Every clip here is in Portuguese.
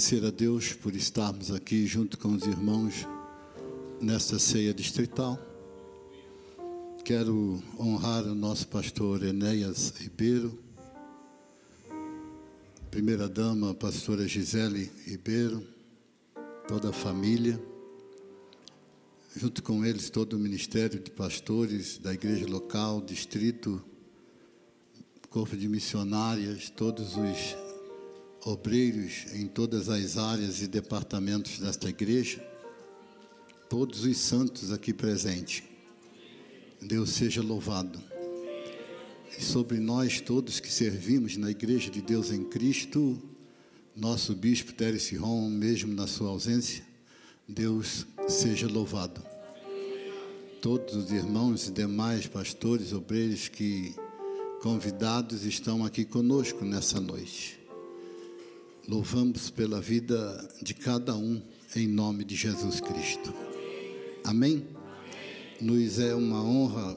agradecer a Deus por estarmos aqui junto com os irmãos nesta ceia distrital. Quero honrar o nosso pastor Enéas Ribeiro, primeira dama, pastora Gisele Ribeiro, toda a família, junto com eles todo o ministério de pastores da igreja local, distrito, corpo de missionárias, todos os obreiros em todas as áreas e departamentos desta igreja, todos os santos aqui presentes. Deus seja louvado. E sobre nós todos que servimos na igreja de Deus em Cristo, nosso bispo Teres Ron, mesmo na sua ausência, Deus seja louvado. Todos os irmãos e demais pastores, obreiros que convidados estão aqui conosco nessa noite. Louvamos pela vida de cada um, em nome de Jesus Cristo. Amém? Nos é uma honra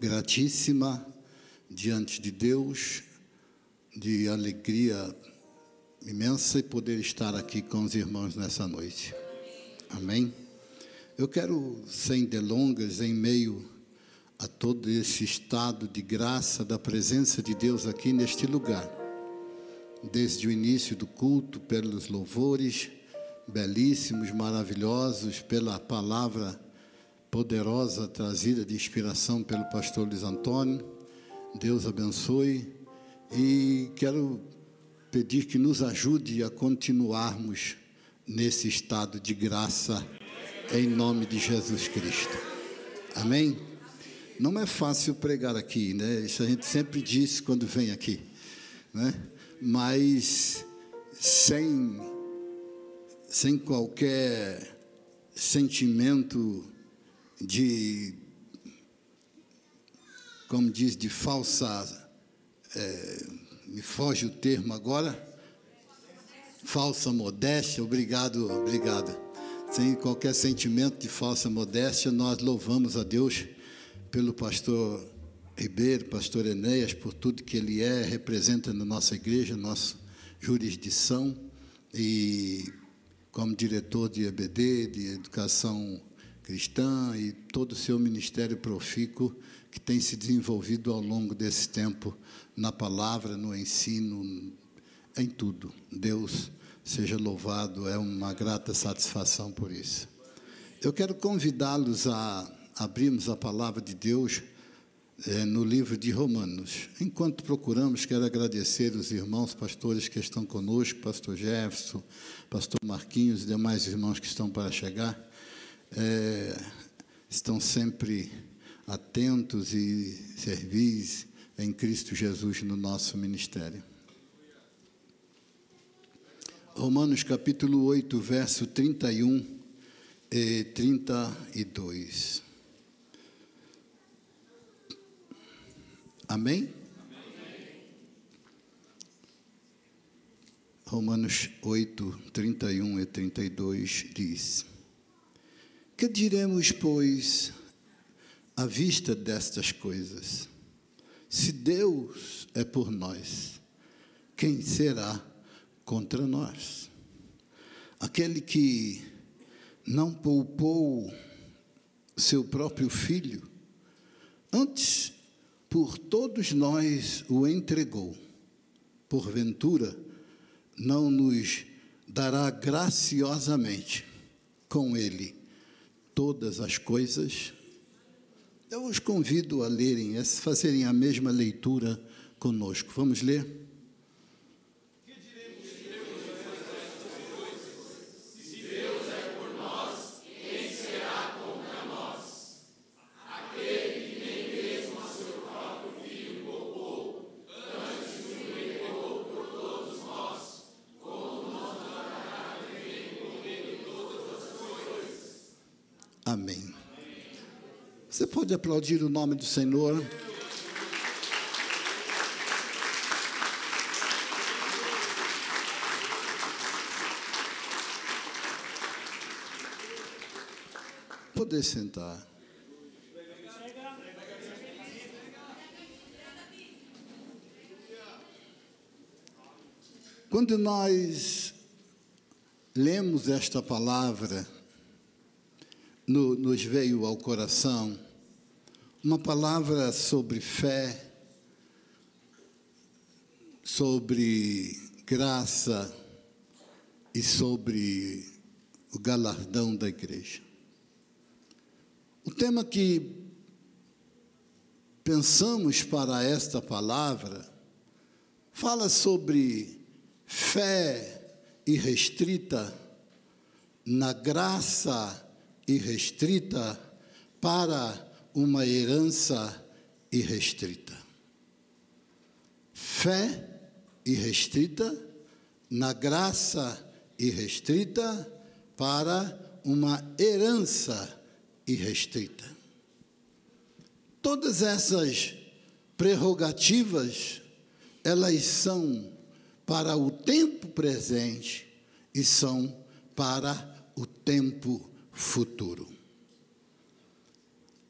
gratíssima diante de Deus, de alegria imensa e poder estar aqui com os irmãos nessa noite. Amém? Eu quero, sem delongas, em meio a todo esse estado de graça da presença de Deus aqui neste lugar desde o início do culto, pelos louvores belíssimos, maravilhosos, pela palavra poderosa trazida de inspiração pelo pastor Luiz Antônio. Deus abençoe e quero pedir que nos ajude a continuarmos nesse estado de graça em nome de Jesus Cristo. Amém? Não é fácil pregar aqui, né? Isso a gente sempre diz quando vem aqui, né? Mas sem, sem qualquer sentimento de, como diz, de falsa, é, me foge o termo agora, falsa modéstia, obrigado, obrigado. Sem qualquer sentimento de falsa modéstia, nós louvamos a Deus pelo pastor Ribeiro, pastor Enéas, por tudo que ele é, representa na nossa igreja, nossa jurisdição, e como diretor de EBD, de Educação Cristã, e todo o seu ministério profícuo que tem se desenvolvido ao longo desse tempo na palavra, no ensino, em tudo. Deus seja louvado, é uma grata satisfação por isso. Eu quero convidá-los a abrirmos a palavra de Deus é, no livro de Romanos. Enquanto procuramos, quero agradecer os irmãos pastores que estão conosco, pastor Jefferson, pastor Marquinhos e demais irmãos que estão para chegar. É, estão sempre atentos e servis em Cristo Jesus no nosso ministério. Romanos capítulo 8, verso 31 e 32. Amém? Romanos 8, 31 e 32 diz: Que diremos, pois, à vista destas coisas? Se Deus é por nós, quem será contra nós? Aquele que não poupou seu próprio filho, antes por todos nós o entregou. Porventura, não nos dará graciosamente com ele todas as coisas? Eu os convido a lerem, a fazerem a mesma leitura conosco. Vamos ler? Pode aplaudir o nome do Senhor? Poder sentar. Quando nós lemos esta palavra, no, nos veio ao coração uma palavra sobre fé, sobre graça e sobre o galardão da igreja. O tema que pensamos para esta palavra fala sobre fé irrestrita na graça irrestrita para uma herança irrestrita. Fé irrestrita na graça irrestrita para uma herança irrestrita. Todas essas prerrogativas, elas são para o tempo presente e são para o tempo futuro.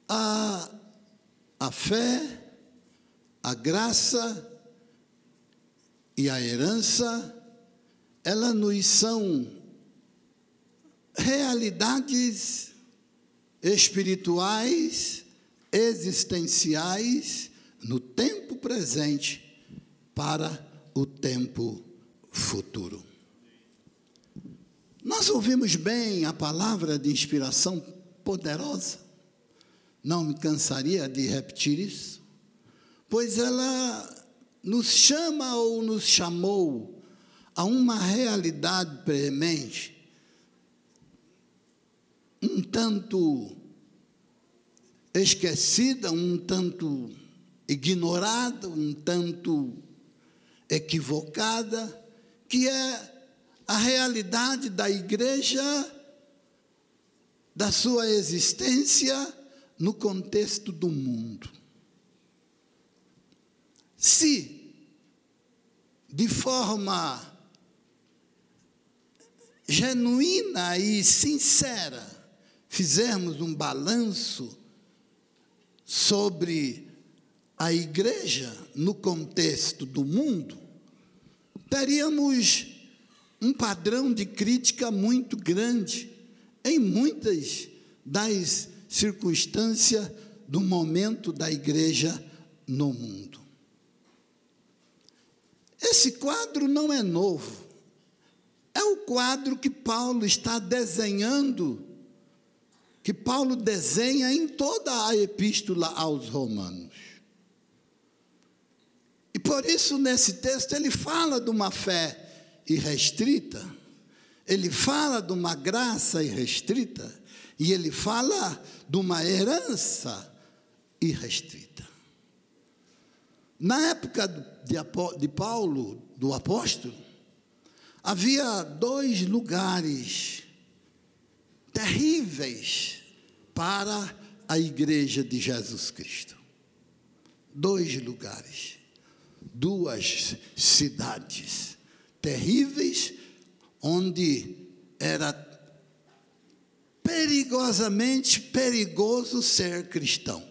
A, a fé, a graça e a herança, elas nos são realidades espirituais, existenciais, no tempo presente para o tempo futuro. Nós ouvimos bem a palavra de inspiração poderosa, não me cansaria de repetir isso, pois ela nos chama ou nos chamou a uma realidade premente um tanto esquecida, um tanto ignorada, um tanto equivocada, que é a realidade da igreja, da sua existência no contexto do mundo. Se, de forma genuína e sincera, fizermos um balanço sobre a igreja no contexto do mundo, teríamos um padrão de crítica muito grande em muitas das circunstâncias do momento da igreja no mundo. Esse quadro não é novo. É o quadro que Paulo está desenhando que Paulo desenha em toda a epístola aos Romanos. E por isso, nesse texto, ele fala de uma fé irrestrita, ele fala de uma graça irrestrita, e ele fala de uma herança irrestrita. Na época de Paulo, do apóstolo, havia dois lugares terríveis para a igreja de Jesus Cristo. Dois lugares, duas cidades terríveis, onde era perigosamente perigoso ser cristão,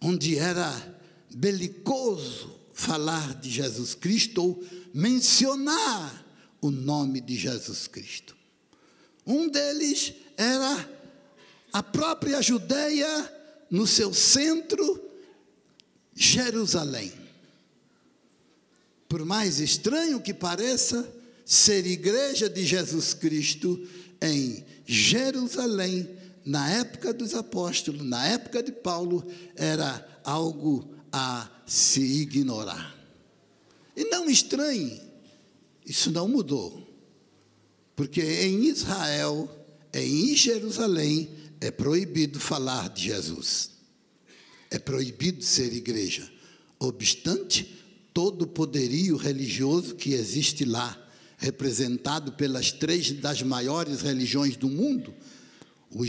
onde era belicoso falar de Jesus Cristo ou mencionar o nome de Jesus Cristo. Um deles era a própria Judéia no seu centro, Jerusalém. Por mais estranho que pareça, ser igreja de Jesus Cristo em Jerusalém, na época dos apóstolos, na época de Paulo, era algo a se ignorar. E não estranhe, isso não mudou. Porque em Israel em Jerusalém é proibido falar de Jesus. É proibido ser igreja. Obstante todo o poderio religioso que existe lá, representado pelas três das maiores religiões do mundo: o,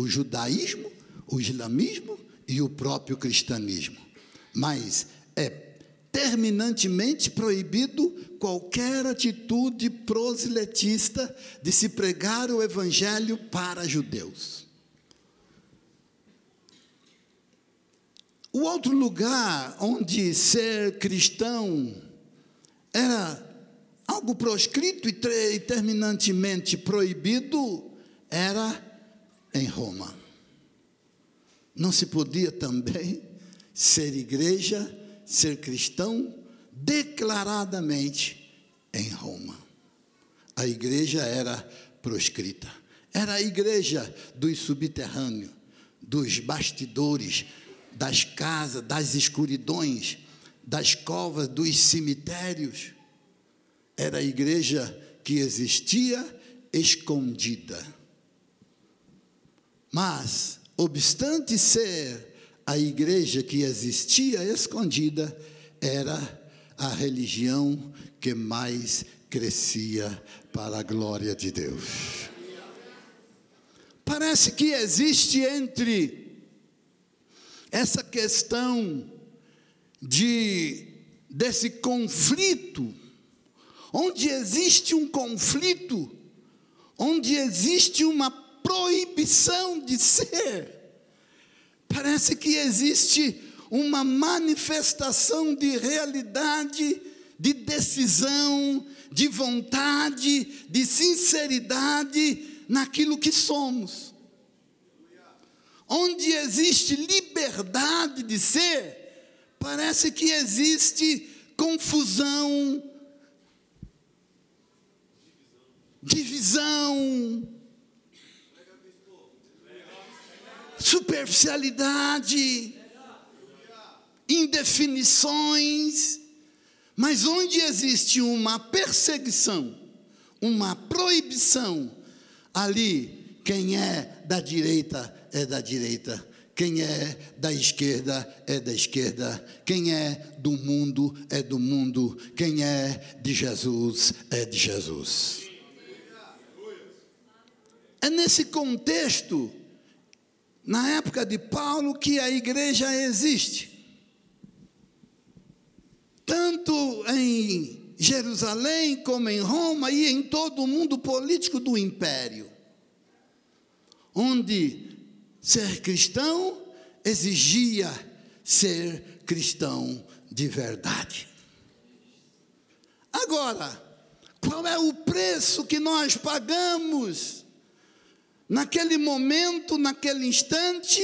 o, judaísmo, o islamismo e o próprio cristianismo. Mas é terminantemente proibido qualquer atitude proselitista de se pregar o evangelho para judeus. O outro lugar onde ser cristão era algo proscrito e terminantemente proibido, era em Roma. Não se podia também ser igreja, ser cristão declaradamente em Roma. A igreja era proscrita. Era a igreja dos subterrâneos, dos bastidores, das casas, das escuridões, das covas, dos cemitérios. Era a igreja que existia escondida. Mas, obstante ser a igreja que existia escondida, era a religião que mais crescia para a glória de Deus. Parece que existe entre essa questão de desse conflito, onde existe um conflito, onde existe uma proibição de ser, parece que existe uma manifestação de realidade, de decisão, de vontade, de sinceridade naquilo que somos. Onde existe liberdade de ser, parece que existe confusão, divisão, superficialidade, indefinições, mas onde existe uma perseguição, uma proibição, ali quem é da direita é da direita, quem é da esquerda é da esquerda, quem é do mundo é do mundo, quem é de Jesus é de Jesus. É nesse contexto, na época de Paulo, que a igreja existe. Tanto em Jerusalém como em Roma e em todo o mundo político do império, onde Ser cristão exigia ser cristão de verdade. Agora, qual é o preço que nós pagamos naquele momento, naquele instante,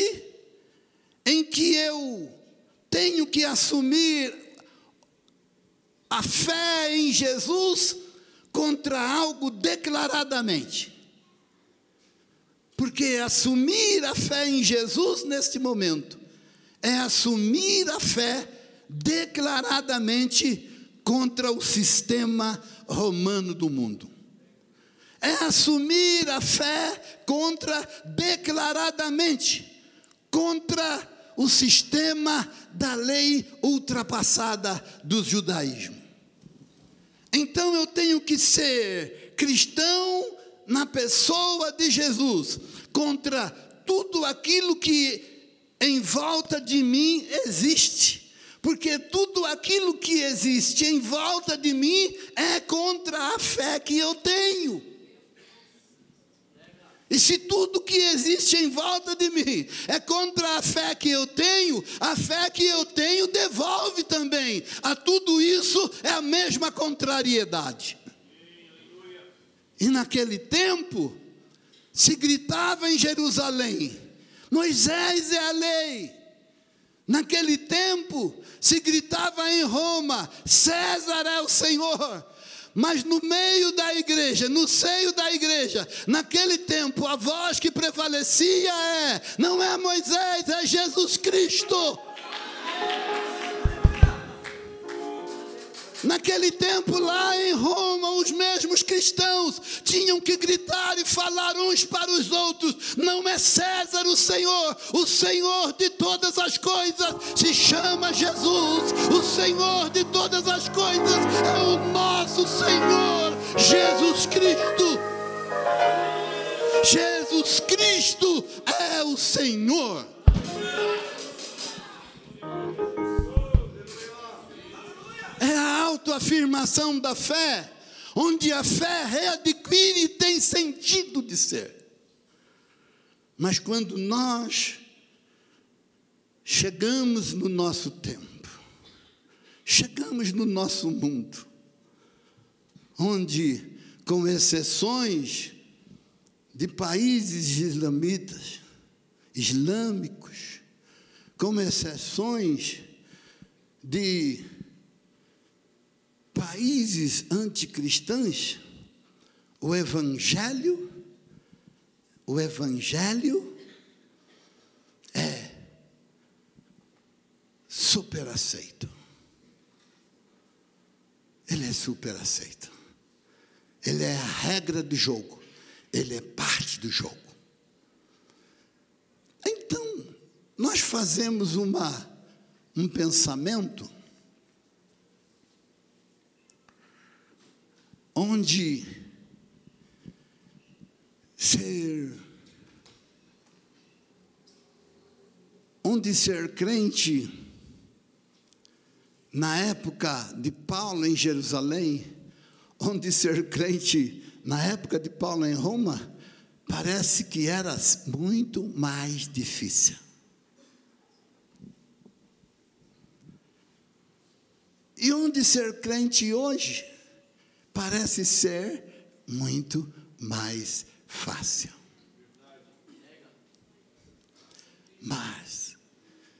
em que eu tenho que assumir a fé em Jesus contra algo declaradamente? Porque assumir a fé em Jesus neste momento é assumir a fé declaradamente contra o sistema romano do mundo. É assumir a fé contra declaradamente contra o sistema da lei ultrapassada do judaísmo. Então eu tenho que ser cristão na pessoa de Jesus contra tudo aquilo que em volta de mim existe. Porque tudo aquilo que existe em volta de mim é contra a fé que eu tenho. E se tudo que existe em volta de mim é contra a fé que eu tenho, a fé que eu tenho devolve também. A tudo isso é a mesma contrariedade. E naquele tempo, se gritava em Jerusalém: Moisés é a lei. Naquele tempo, se gritava em Roma: César é o Senhor. Mas no meio da igreja, no seio da igreja, naquele tempo, a voz que prevalecia é: não é Moisés, é Jesus Cristo. Naquele tempo, lá em Roma, os mesmos cristãos tinham que gritar e falar uns para os outros: não é César o Senhor, o Senhor de todas as coisas se chama Jesus, o Senhor de todas as coisas é o nosso Senhor, Jesus Cristo. Jesus Cristo é o Senhor. Autoafirmação da fé, onde a fé readquire e tem sentido de ser. Mas quando nós chegamos no nosso tempo, chegamos no nosso mundo, onde, com exceções de países islamitas, islâmicos, com exceções de países anticristãos, o evangelho, o evangelho é super aceito. Ele é super aceito. Ele é a regra do jogo. Ele é parte do jogo. Então, nós fazemos uma, um pensamento onde ser onde ser crente na época de Paulo em Jerusalém, onde ser crente na época de Paulo em Roma, parece que era muito mais difícil. E onde ser crente hoje parece ser muito mais fácil. Mas,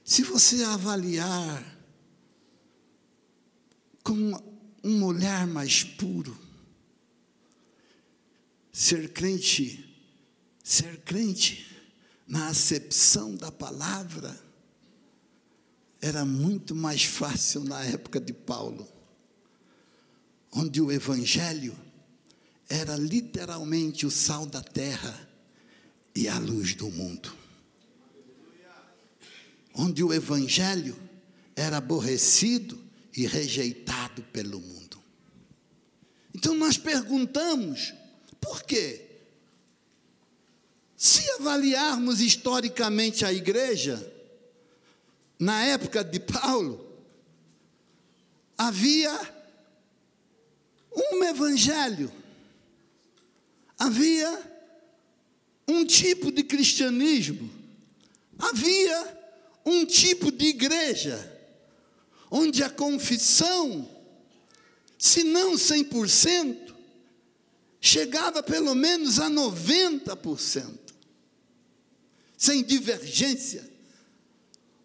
se você avaliar com um olhar mais puro, ser crente, ser crente na acepção da palavra, era muito mais fácil na época de Paulo, onde o Evangelho era literalmente o sal da terra e a luz do mundo. Onde o Evangelho era aborrecido e rejeitado pelo mundo. Então nós perguntamos, por quê? Se avaliarmos historicamente a igreja, na época de Paulo, havia evangelho, havia um tipo de cristianismo, havia um tipo de igreja onde a confissão, se não 100%, chegava pelo menos a 90%, sem divergência,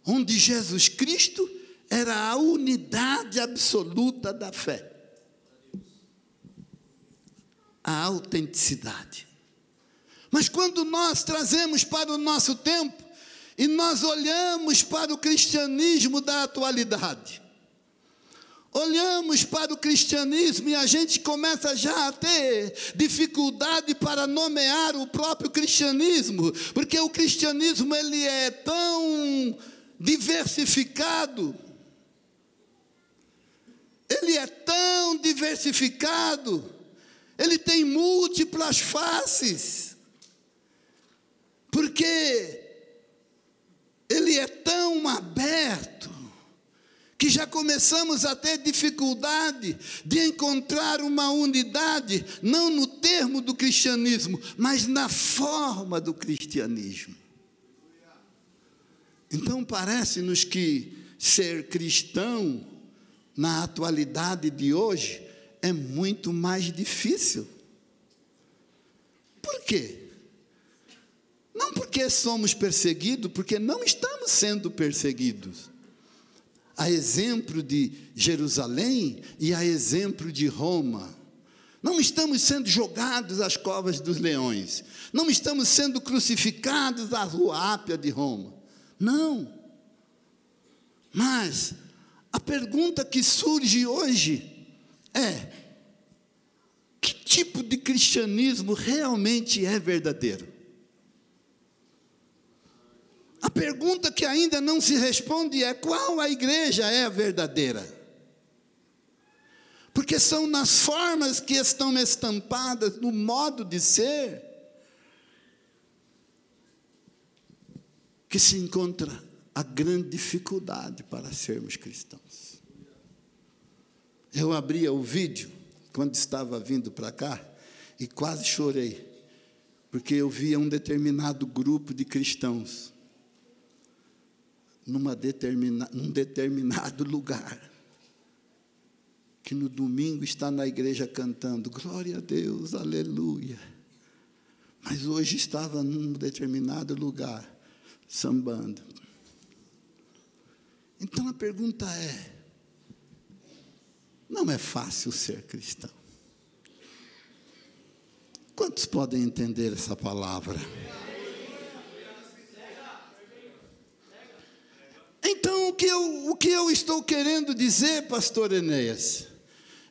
onde Jesus Cristo era a unidade absoluta da fé, a autenticidade. Mas quando nós trazemos para o nosso tempo e nós olhamos para o cristianismo da atualidade. Olhamos para o cristianismo e a gente começa já a ter dificuldade para nomear o próprio cristianismo, porque o cristianismo ele é tão diversificado. Ele é tão diversificado. Ele tem múltiplas faces. Porque ele é tão aberto que já começamos a ter dificuldade de encontrar uma unidade, não no termo do cristianismo, mas na forma do cristianismo. Então parece-nos que ser cristão na atualidade de hoje é muito mais difícil. Por quê? Não porque somos perseguidos, porque não estamos sendo perseguidos. A exemplo de Jerusalém e a exemplo de Roma. Não estamos sendo jogados às covas dos leões. Não estamos sendo crucificados à rua Ápia de Roma. Não. Mas a pergunta que surge hoje é: que tipo de cristianismo realmente é verdadeiro? A pergunta que ainda não se responde é: qual a igreja é a verdadeira? Porque são nas formas que estão estampadas, no modo de ser, que se encontra a grande dificuldade para sermos cristãos. Eu abria o vídeo quando estava vindo para cá e quase chorei, porque eu via um determinado grupo de cristãos numa determina, num determinado lugar, que no domingo está na igreja cantando glória a Deus, aleluia. Mas hoje estava num determinado lugar sambando. Então a pergunta é: não é fácil ser cristão. Quantos podem entender essa palavra? Então, o que, eu, o que eu estou querendo dizer, pastor Enéas,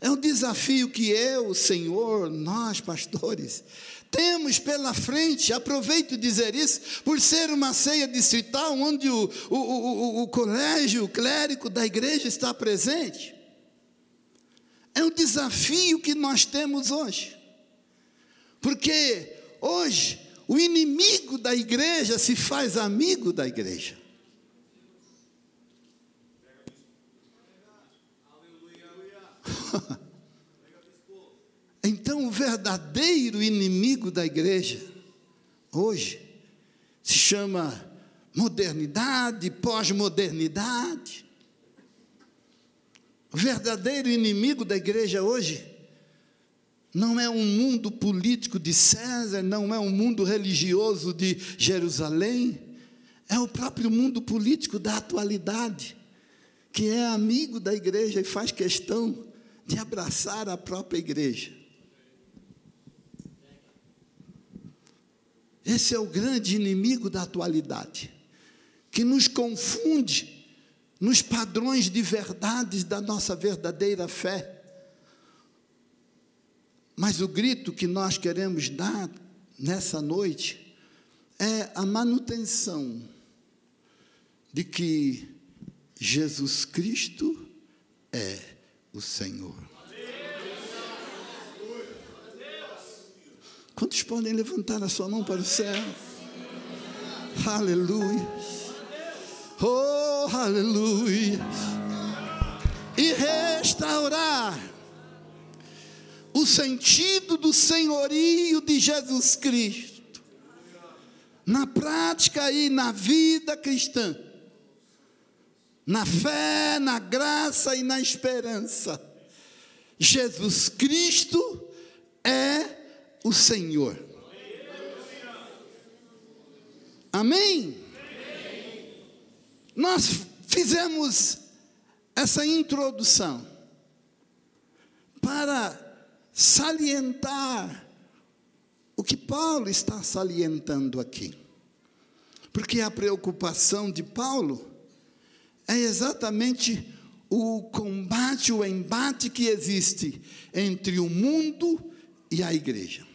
é um desafio que eu, o Senhor, nós, pastores, temos pela frente, aproveito dizer isso, por ser uma ceia distrital, onde o, o, o, o colégio, o clérigo da igreja está presente. É um desafio que nós temos hoje, porque hoje o inimigo da igreja se faz amigo da igreja. então, o verdadeiro inimigo da igreja, hoje, se chama modernidade, pós-modernidade. O verdadeiro inimigo da igreja hoje não é um mundo político de César, não é um mundo religioso de Jerusalém, é o próprio mundo político da atualidade, que é amigo da igreja e faz questão de abraçar a própria igreja. Esse é o grande inimigo da atualidade, que nos confunde nos padrões de verdades da nossa verdadeira fé. Mas o grito que nós queremos dar nessa noite é a manutenção de que Jesus Cristo é o Senhor. Quantos podem levantar a sua mão para o céu? Aleluia. Oh, aleluia. E restaurar o sentido do senhorio de Jesus Cristo na prática e na vida cristã na fé, na graça e na esperança. Jesus Cristo é o Senhor. Amém? Nós fizemos essa introdução para salientar o que Paulo está salientando aqui. Porque a preocupação de Paulo é exatamente o combate, o embate que existe entre o mundo e a igreja.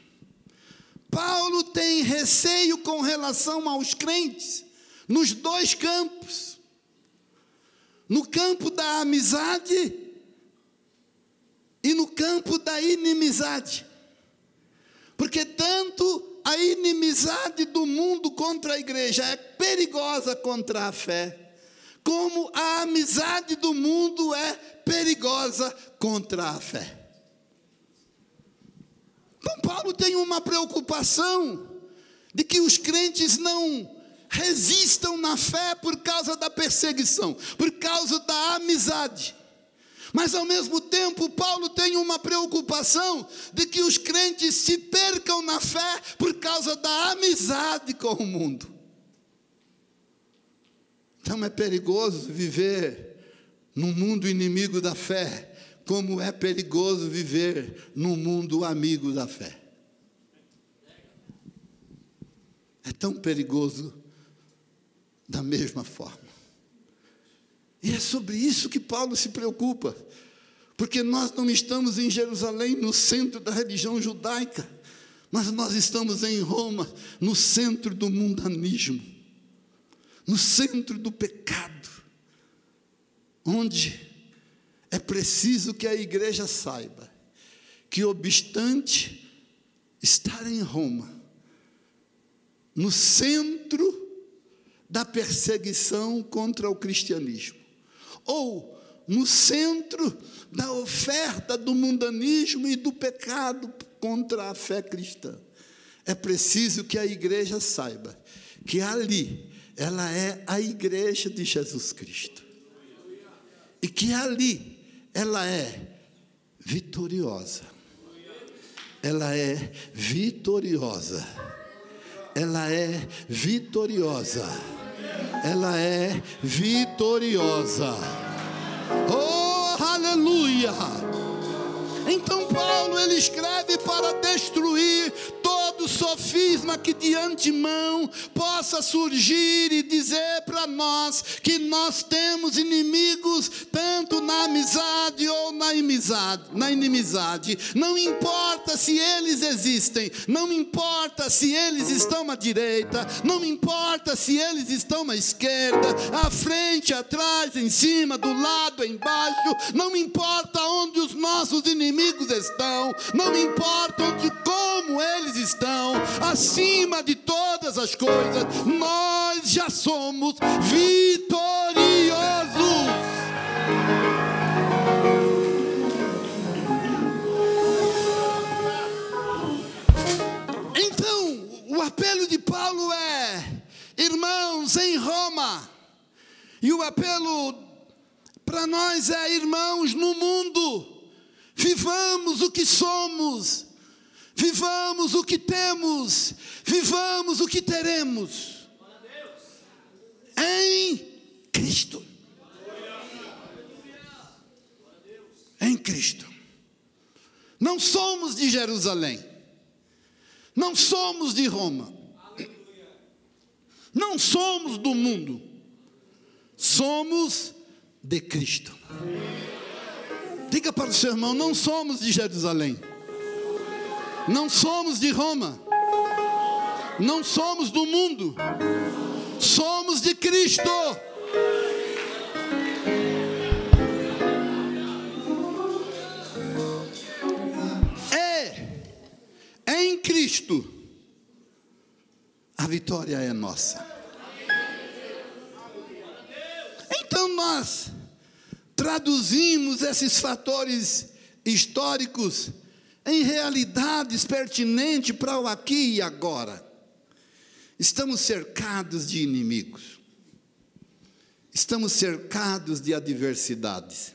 Paulo tem receio com relação aos crentes nos dois campos. No campo da amizade e no campo da inimizade. Porque tanto a inimizade do mundo contra a igreja é perigosa contra a fé como a amizade do mundo é perigosa contra a fé. Então, Paulo tem uma preocupação de que os crentes não resistam na fé por causa da perseguição, por causa da amizade. Mas ao mesmo tempo, Paulo tem uma preocupação de que os crentes se percam na fé por causa da amizade com o mundo. Então é perigoso viver num mundo inimigo da fé, como é perigoso viver num mundo amigo da fé. É tão perigoso da mesma forma. E é sobre isso que Paulo se preocupa, porque nós não estamos em Jerusalém, no centro da religião judaica, mas nós estamos em Roma, no centro do mundanismo no centro do pecado, onde é preciso que a igreja saiba que, obstante estar em Roma, no centro da perseguição contra o cristianismo, ou no centro da oferta do mundanismo e do pecado contra a fé cristã. É preciso que a igreja saiba que ali ela é a igreja de Jesus Cristo. E que ali ela é vitoriosa. Ela é vitoriosa. Ela é vitoriosa. Ela é vitoriosa. Oh, aleluia! Então Paulo ele escreve para destruir todo sofisma que de antemão possa surgir e dizer para nós que nós temos inimigos tanto na amizade ou na inimizade, na inimizade. Não importa se eles existem, não importa se eles estão à direita, não importa se eles estão à esquerda, à frente, atrás, em cima, do lado, embaixo, não importa onde os nossos inimigos estão, não importa onde como eles estão acima de todas as coisas, nós já somos vitoriosos. Então, o apelo de Paulo é: irmãos em Roma, e o apelo para nós é: irmãos no mundo, vivamos o que somos vivamos o que temos, vivamos o que teremos em Cristo. Em Cristo. Não somos de Jerusalém, não somos de Roma, não somos do mundo, somos de Cristo. Diga para o seu irmão: não somos de Jerusalém. Não somos de Roma, não somos do mundo, somos de Cristo. É em Cristo a vitória é nossa. Então nós traduzimos esses fatores históricos em realidades pertinentes para o aqui e agora. Estamos cercados de inimigos, estamos cercados de adversidades,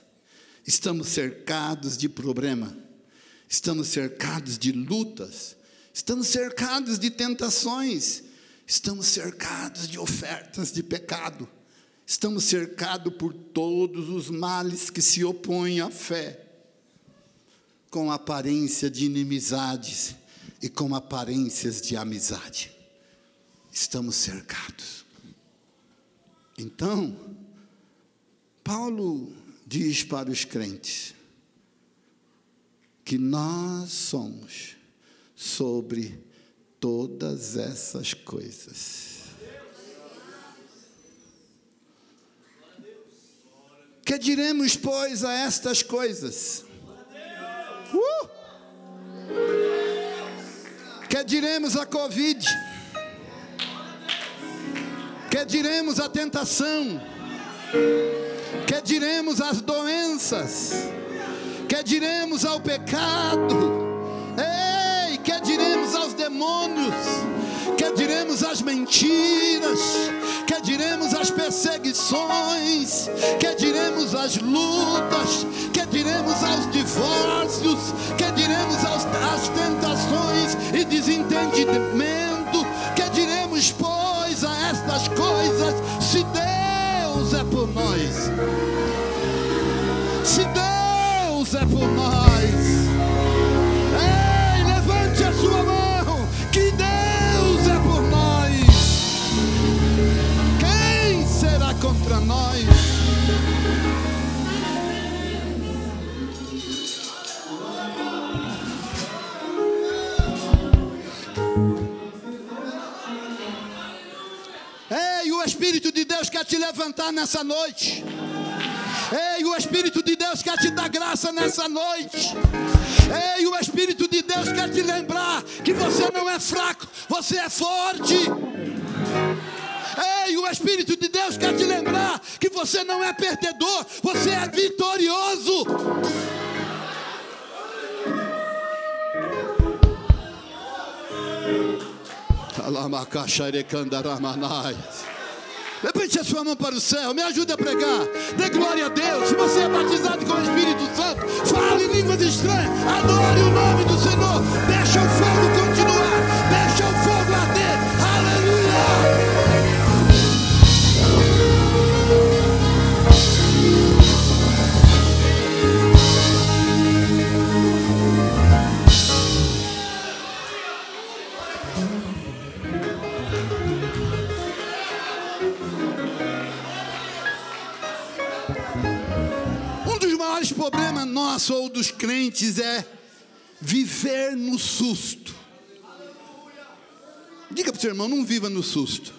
estamos cercados de problema, estamos cercados de lutas, estamos cercados de tentações, estamos cercados de ofertas de pecado, estamos cercados por todos os males que se opõem à fé com aparência de inimizades e com aparências de amizade. Estamos cercados. Então, Paulo diz para os crentes que nós somos sobre todas essas coisas. Que diremos, pois, a estas coisas? Uh! Que diremos a Covid? Que diremos a tentação? Que diremos as doenças? Que diremos ao pecado? Ei, que diremos aos demônios? Que diremos às mentiras? Que diremos às perseguições? Às lutas? Que diremos aos divórcios? Que diremos aos, às tentações e desentendimento? Que diremos, pois, a estas coisas? Se Deus é por nós, se Deus é por nós. Te levantar nessa noite. Ei, o Espírito de Deus quer te dar graça nessa noite. Ei, o Espírito de Deus quer te lembrar que você não é fraco, você é forte. Ei, o Espírito de Deus quer te lembrar que você não é perdedor, você é vitorioso. Levante a sua mão para o céu, me ajude a pregar. Dê glória a Deus. Se você é batizado com o Espírito Santo, fale línguas estranha. Adore o nome do Senhor. Deixa o fogo continuar. Dos crentes é viver no susto. Diga para o seu irmão, não viva no susto.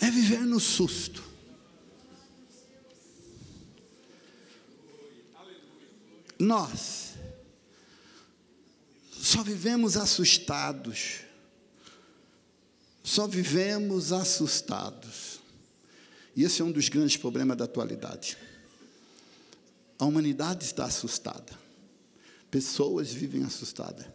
É viver no susto. Nós só vivemos assustados. Só vivemos assustados. E esse é um dos grandes problemas da atualidade. A humanidade está assustada. Pessoas vivem assustadas.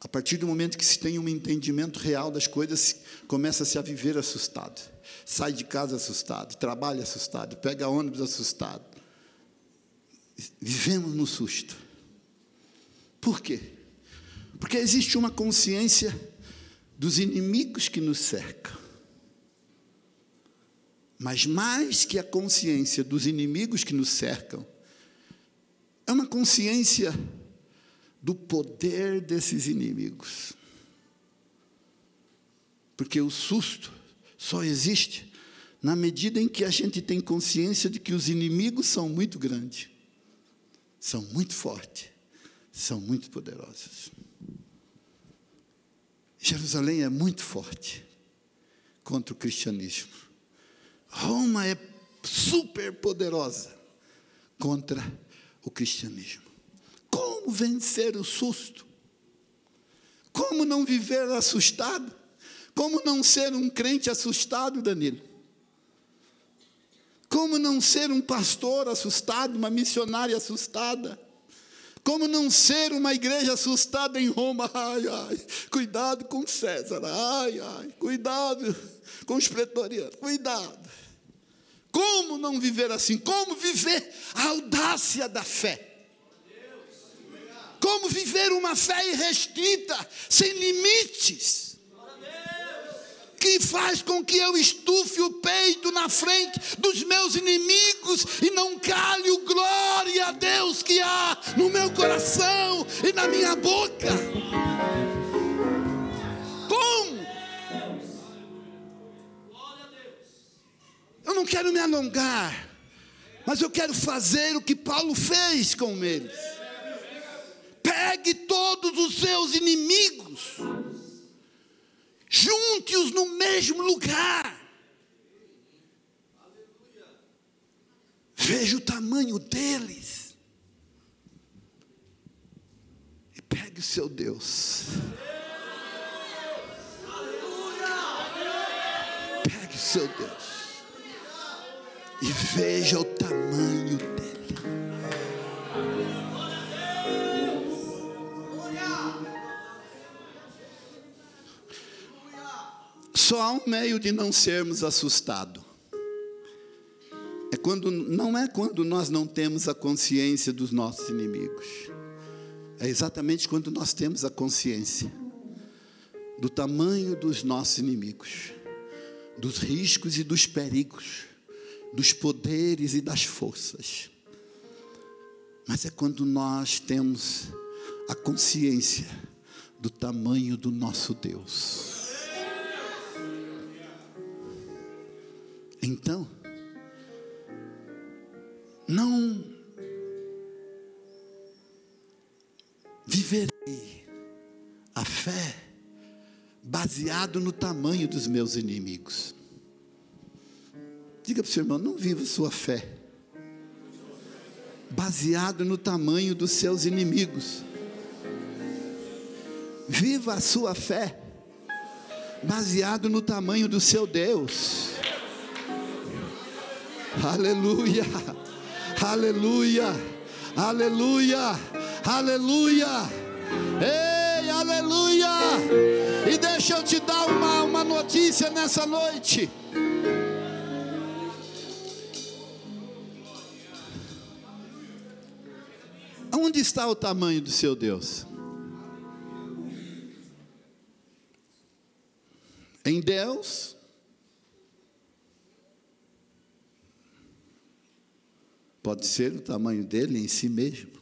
A partir do momento que se tem um entendimento real das coisas, começa-se a viver assustado. Sai de casa assustado, trabalha assustado, pega ônibus assustado. Vivemos no susto. Por quê? Porque existe uma consciência dos inimigos que nos cercam. Mas mais que a consciência dos inimigos que nos cercam, é uma consciência do poder desses inimigos. Porque o susto só existe na medida em que a gente tem consciência de que os inimigos são muito grandes, são muito fortes, são muito poderosos. Jerusalém é muito forte contra o cristianismo. Roma é super poderosa contra o cristianismo. Como vencer o susto? Como não viver assustado? Como não ser um crente assustado, Danilo? Como não ser um pastor assustado, uma missionária assustada? Como não ser uma igreja assustada em Roma? Ai, ai, cuidado com César. Ai, ai, cuidado com os pretorianos. Cuidado. Como não viver assim? Como viver a audácia da fé? Como viver uma fé irrestrita, sem limites? Que faz com que eu estufe o peito na frente dos meus inimigos e não cale o glória a Deus que há no meu coração e na minha boca. Como? Eu não quero me alongar, mas eu quero fazer o que Paulo fez com eles. Pegue todos os seus inimigos junte-os no mesmo lugar. Veja o tamanho deles. E pegue o seu Deus. Pegue o seu Deus. E veja o tamanho dele. Só há um meio de não sermos assustados. É quando não é quando nós não temos a consciência dos nossos inimigos. É exatamente quando nós temos a consciência do tamanho dos nossos inimigos, dos riscos e dos perigos, dos poderes e das forças. Mas é quando nós temos a consciência do tamanho do nosso Deus. Então, não viverei a fé baseado no tamanho dos meus inimigos. Diga para o seu irmão, não viva sua fé baseado no tamanho dos seus inimigos. Viva a sua fé baseado no tamanho do seu Deus. Aleluia. Aleluia. Aleluia. Aleluia. Ei, aleluia. E deixa eu te dar uma, uma notícia nessa noite. Onde está o tamanho do seu Deus? Em Deus Pode ser o tamanho dele em si mesmo.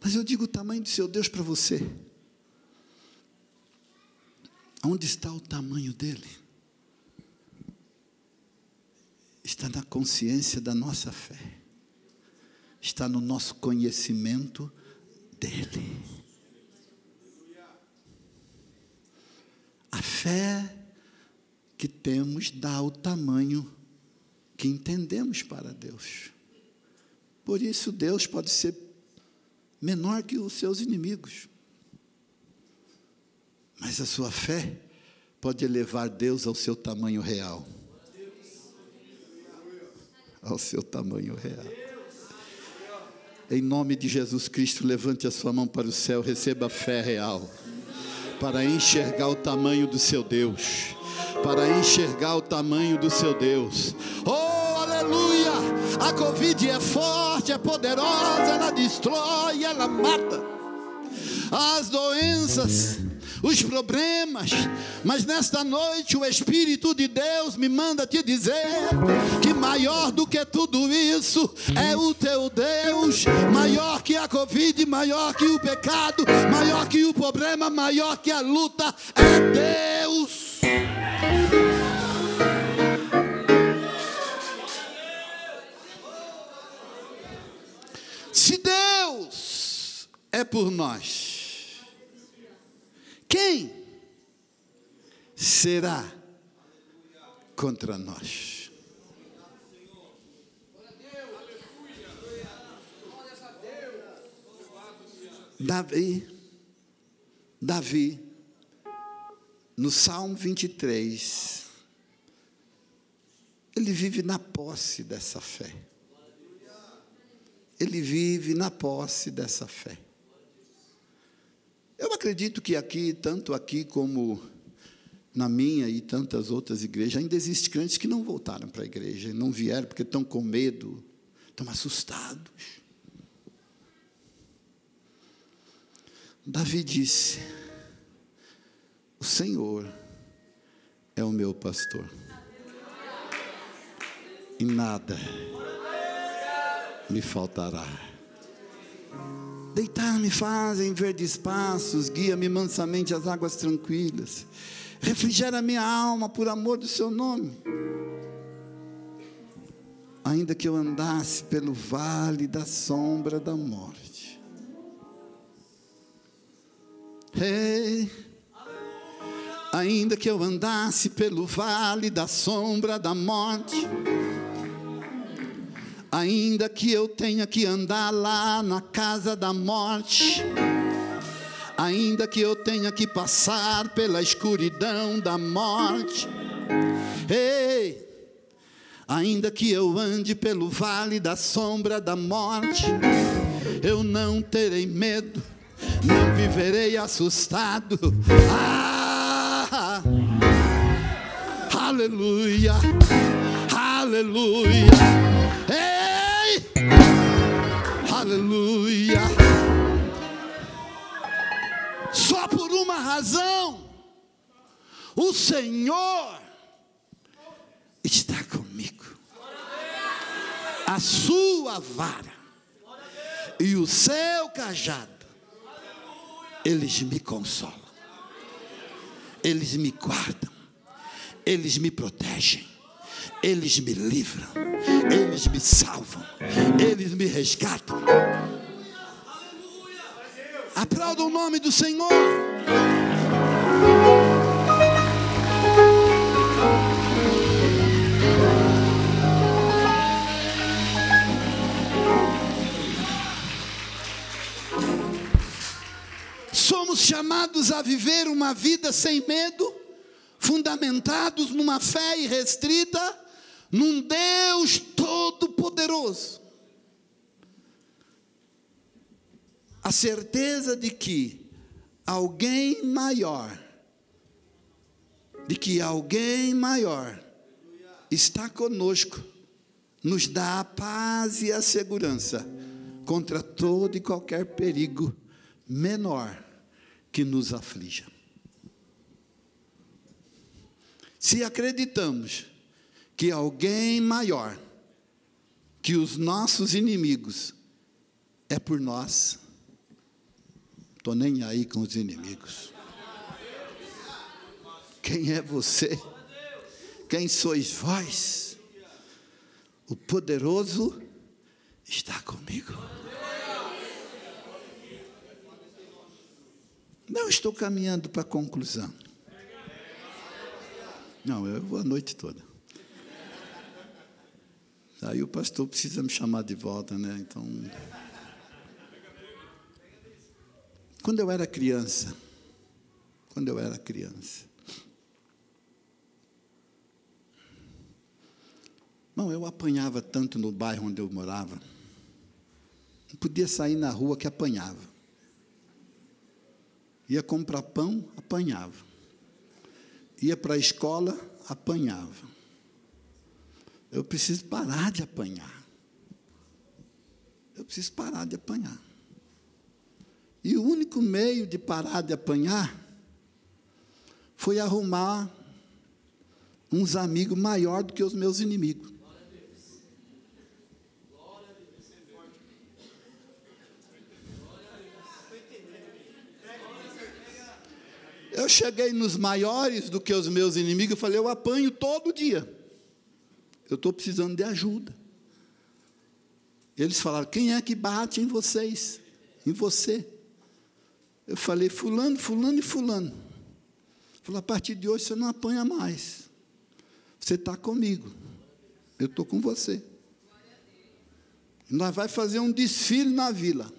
Mas eu digo o tamanho do seu Deus para você. Onde está o tamanho dele? Está na consciência da nossa fé, está no nosso conhecimento dele. A fé que temos dá o tamanho que entendemos para Deus. Por isso, Deus pode ser menor que os seus inimigos. Mas a sua fé pode elevar Deus ao seu tamanho real. Ao seu tamanho real. Em nome de Jesus Cristo, levante a sua mão para o céu, receba a fé real, para enxergar o tamanho do seu Deus, para enxergar o tamanho do seu Deus. Oh, aleluia! A Covid é forte, é poderosa, ela destrói, ela mata. As doenças os problemas, mas nesta noite o Espírito de Deus me manda te dizer que maior do que tudo isso é o teu Deus, maior que a Covid, maior que o pecado, maior que o problema, maior que a luta, é Deus. É por nós, quem será contra nós? Davi, Davi, no Salmo 23, ele vive na posse dessa fé. Ele vive na posse dessa fé. Eu acredito que aqui, tanto aqui como na minha e tantas outras igrejas, ainda existem crentes que não voltaram para a igreja, não vieram porque estão com medo, estão assustados. Davi disse: O Senhor é o meu pastor, e nada me faltará. Deitar-me fazem verdes passos, guia-me mansamente às águas tranquilas. Refrigera minha alma por amor do seu nome. Ainda que eu andasse pelo vale da sombra da morte. Hey, ainda que eu andasse pelo vale da sombra da morte ainda que eu tenha que andar lá na casa da morte, ainda que eu tenha que passar pela escuridão da morte, ei, ainda que eu ande pelo vale da sombra da morte, eu não terei medo, não viverei assustado. Ah, aleluia, aleluia. Aleluia. Só por uma razão. O Senhor está comigo. A sua vara e o seu cajado, eles me consolam. Eles me guardam. Eles me protegem eles me livram, eles me salvam, eles me resgatam. Aplauda o nome do Senhor. Somos chamados a viver uma vida sem medo, fundamentados numa fé irrestrita num Deus todo-poderoso. A certeza de que alguém maior, de que alguém maior está conosco, nos dá a paz e a segurança contra todo e qualquer perigo menor que nos aflija. Se acreditamos que alguém maior que os nossos inimigos é por nós, estou nem aí com os inimigos. Quem é você? Quem sois vós? O poderoso está comigo. Não estou caminhando para a conclusão. Não, eu vou a noite toda. Aí o pastor precisa me chamar de volta, né? Então. Quando eu era criança, quando eu era criança, Não, eu apanhava tanto no bairro onde eu morava. Não podia sair na rua que apanhava. Ia comprar pão, apanhava. Ia para a escola, apanhava. Eu preciso parar de apanhar. Eu preciso parar de apanhar. E o único meio de parar de apanhar foi arrumar uns amigos maior do que os meus inimigos. Eu cheguei nos maiores do que os meus inimigos, eu falei, eu apanho todo dia. Eu estou precisando de ajuda. Eles falaram, quem é que bate em vocês? Em você. Eu falei, fulano, fulano e fulano. Falou, a partir de hoje você não apanha mais. Você está comigo. Eu estou com você. Nós vamos fazer um desfile na vila.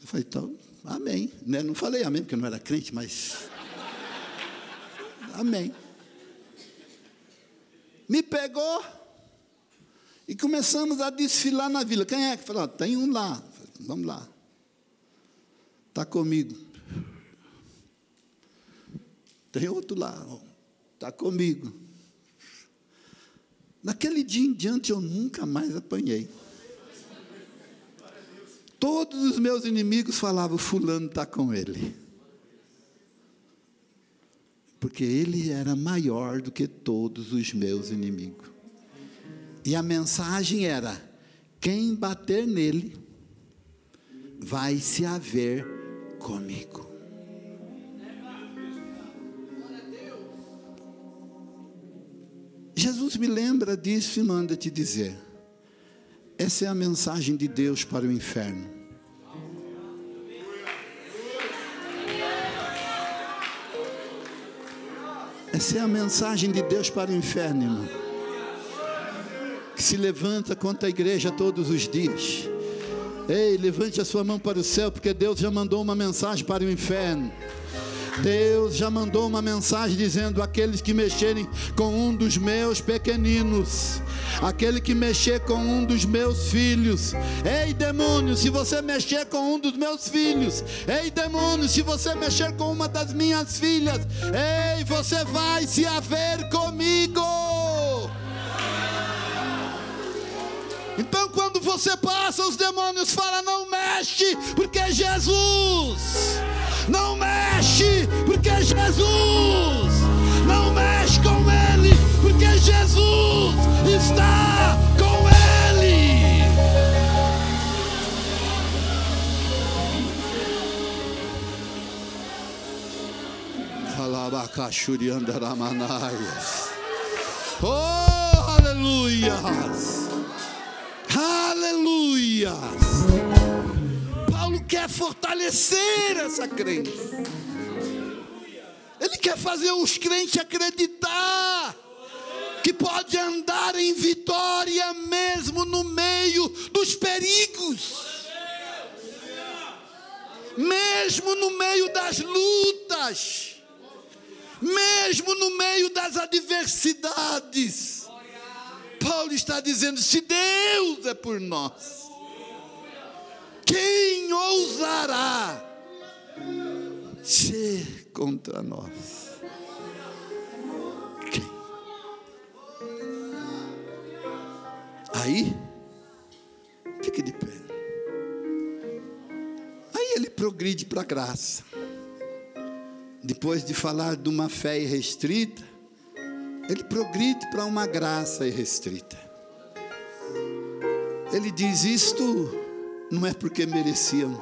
Eu falei, então, Amém. Né? Não falei amém porque eu não era crente, mas. Amém. Me pegou e começamos a desfilar na vila. Quem é que falou? Tem um lá. Vamos lá. Está comigo. Tem outro lá. Está comigo. Naquele dia em diante eu nunca mais apanhei. Todos os meus inimigos falavam: Fulano está com ele. Porque ele era maior do que todos os meus inimigos. E a mensagem era: quem bater nele vai se haver comigo. Jesus me lembra disso e manda te dizer. Essa é a mensagem de Deus para o inferno. Essa é a mensagem de Deus para o inferno, irmão. Que se levanta contra a igreja todos os dias. Ei, levante a sua mão para o céu, porque Deus já mandou uma mensagem para o inferno. Deus já mandou uma mensagem dizendo: aqueles que mexerem com um dos meus pequeninos, aquele que mexer com um dos meus filhos, ei demônio, se você mexer com um dos meus filhos, ei demônio, se você mexer com uma das minhas filhas, ei, você vai se haver comigo. Então, quando você passa, os demônios falam: não mexe, porque é Jesus. Não mexe, porque é Jesus. Não mexe com ele, porque Jesus está com ele. Oh, aleluia! Aleluia! Quer fortalecer essa crença. Ele quer fazer os crentes acreditar que pode andar em vitória mesmo no meio dos perigos. Mesmo no meio das lutas, mesmo no meio das adversidades. Paulo está dizendo: se Deus é por nós, quem ousará ser contra nós? Quem? Aí, fique de pé. Aí ele progride para a graça. Depois de falar de uma fé irrestrita, ele progride para uma graça irrestrita. Ele diz isto não é porque merecíamos,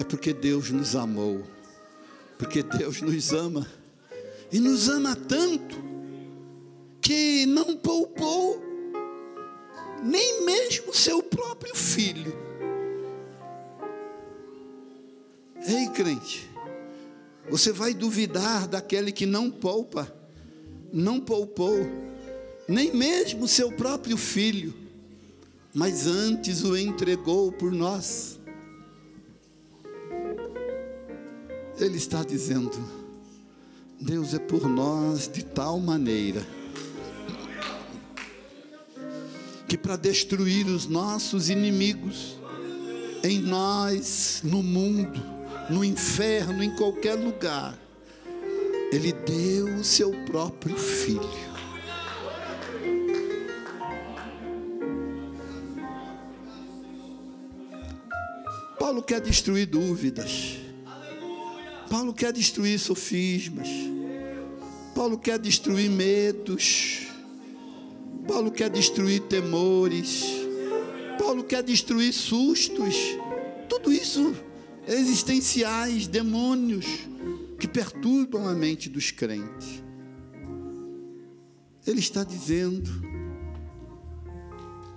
é porque Deus nos amou, porque Deus nos ama, e nos ama tanto, que não poupou nem mesmo seu próprio filho. Ei, crente, você vai duvidar daquele que não poupa, não poupou, nem mesmo seu próprio filho, mas antes o entregou por nós. Ele está dizendo: Deus é por nós de tal maneira que para destruir os nossos inimigos, em nós, no mundo, no inferno, em qualquer lugar, Ele deu o seu próprio Filho. Paulo quer destruir dúvidas. Paulo quer destruir sofismas. Paulo quer destruir medos. Paulo quer destruir temores. Paulo quer destruir sustos. Tudo isso existenciais, demônios que perturbam a mente dos crentes. Ele está dizendo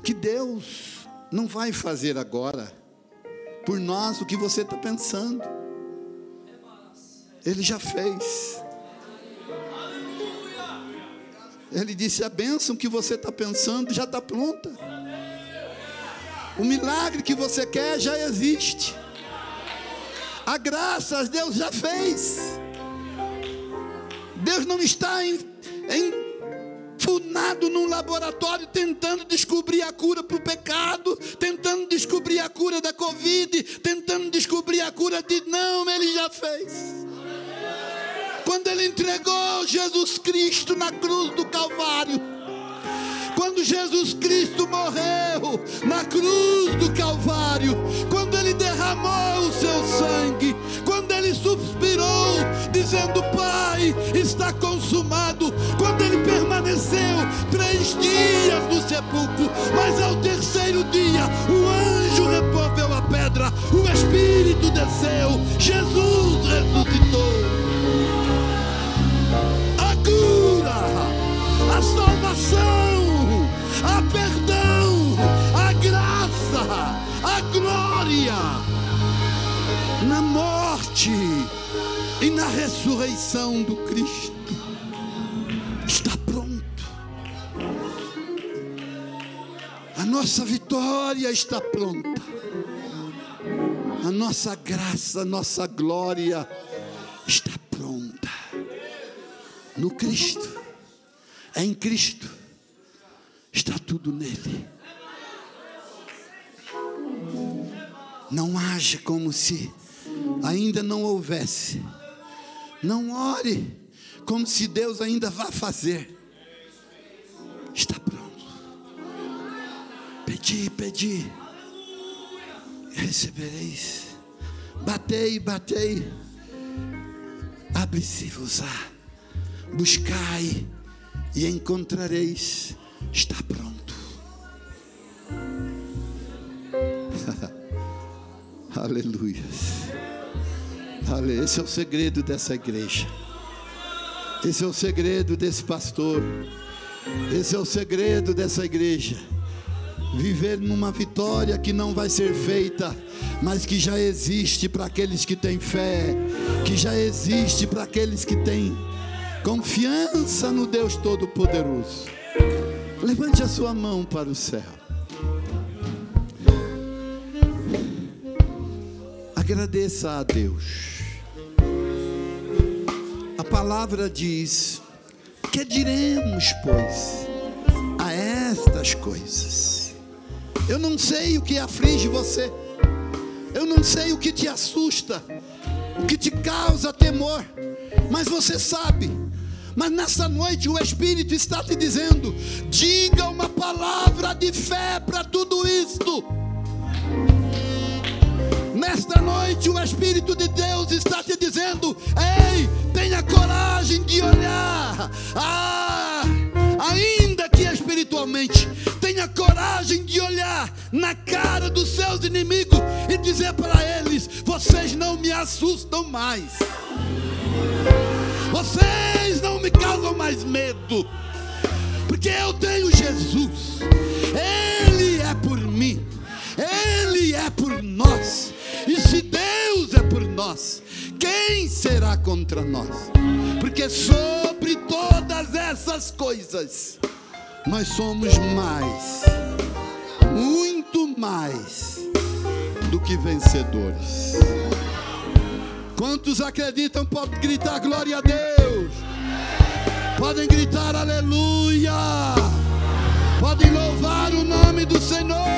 que Deus não vai fazer agora por nós o que você está pensando. Ele já fez. Ele disse: a bênção que você está pensando já está pronta. O milagre que você quer já existe. A graça Deus já fez. Deus não está em, enfurnado num laboratório tentando descobrir a cura para o pecado, tentando descobrir a cura da Covid, tentando descobrir a cura de. Não, Ele já fez quando ele entregou Jesus Cristo na cruz do Calvário. Quando Jesus Cristo morreu na cruz do Calvário, quando ele derramou o seu sangue, quando ele suspirou, dizendo: Pai, está consumado. Quando ele permaneceu três dias no sepulcro, mas ao terceiro dia o anjo removeu a pedra, o Espírito desceu, Jesus ressuscitou. a salvação, a perdão, morte e na ressurreição do Cristo. Está pronto. A nossa vitória está pronta. A nossa graça, a nossa glória está pronta no Cristo em Cristo, está tudo nele. Não age como se ainda não houvesse. Não ore como se Deus ainda vá fazer. Está pronto. Pedi, pedi, recebereis. Batei, batei. Abre-se-vos-á. Buscai e encontrareis, está pronto. Aleluia. Esse é o segredo dessa igreja. Esse é o segredo desse pastor. Esse é o segredo dessa igreja. Viver numa vitória que não vai ser feita, mas que já existe para aqueles que têm fé, que já existe para aqueles que têm Confiança no Deus Todo-Poderoso. Levante a sua mão para o céu. Agradeça a Deus. A palavra diz: Que diremos, pois, a estas coisas? Eu não sei o que aflige você. Eu não sei o que te assusta, o que te causa temor, mas você sabe mas nessa noite o Espírito está te dizendo: diga uma palavra de fé para tudo isto. Esta noite o Espírito de Deus está te dizendo: ei, tenha coragem de olhar. Ah, ainda que espiritualmente, tenha coragem de olhar na cara dos seus inimigos e dizer para eles: vocês não me assustam mais. Vocês não me causam mais medo. Porque eu tenho Jesus. Ele é por mim. Ele é por nós. Nós, quem será contra nós? Porque sobre todas essas coisas, nós somos mais, muito mais do que vencedores. Quantos acreditam, podem gritar glória a Deus. Podem gritar aleluia. Podem louvar o nome do Senhor.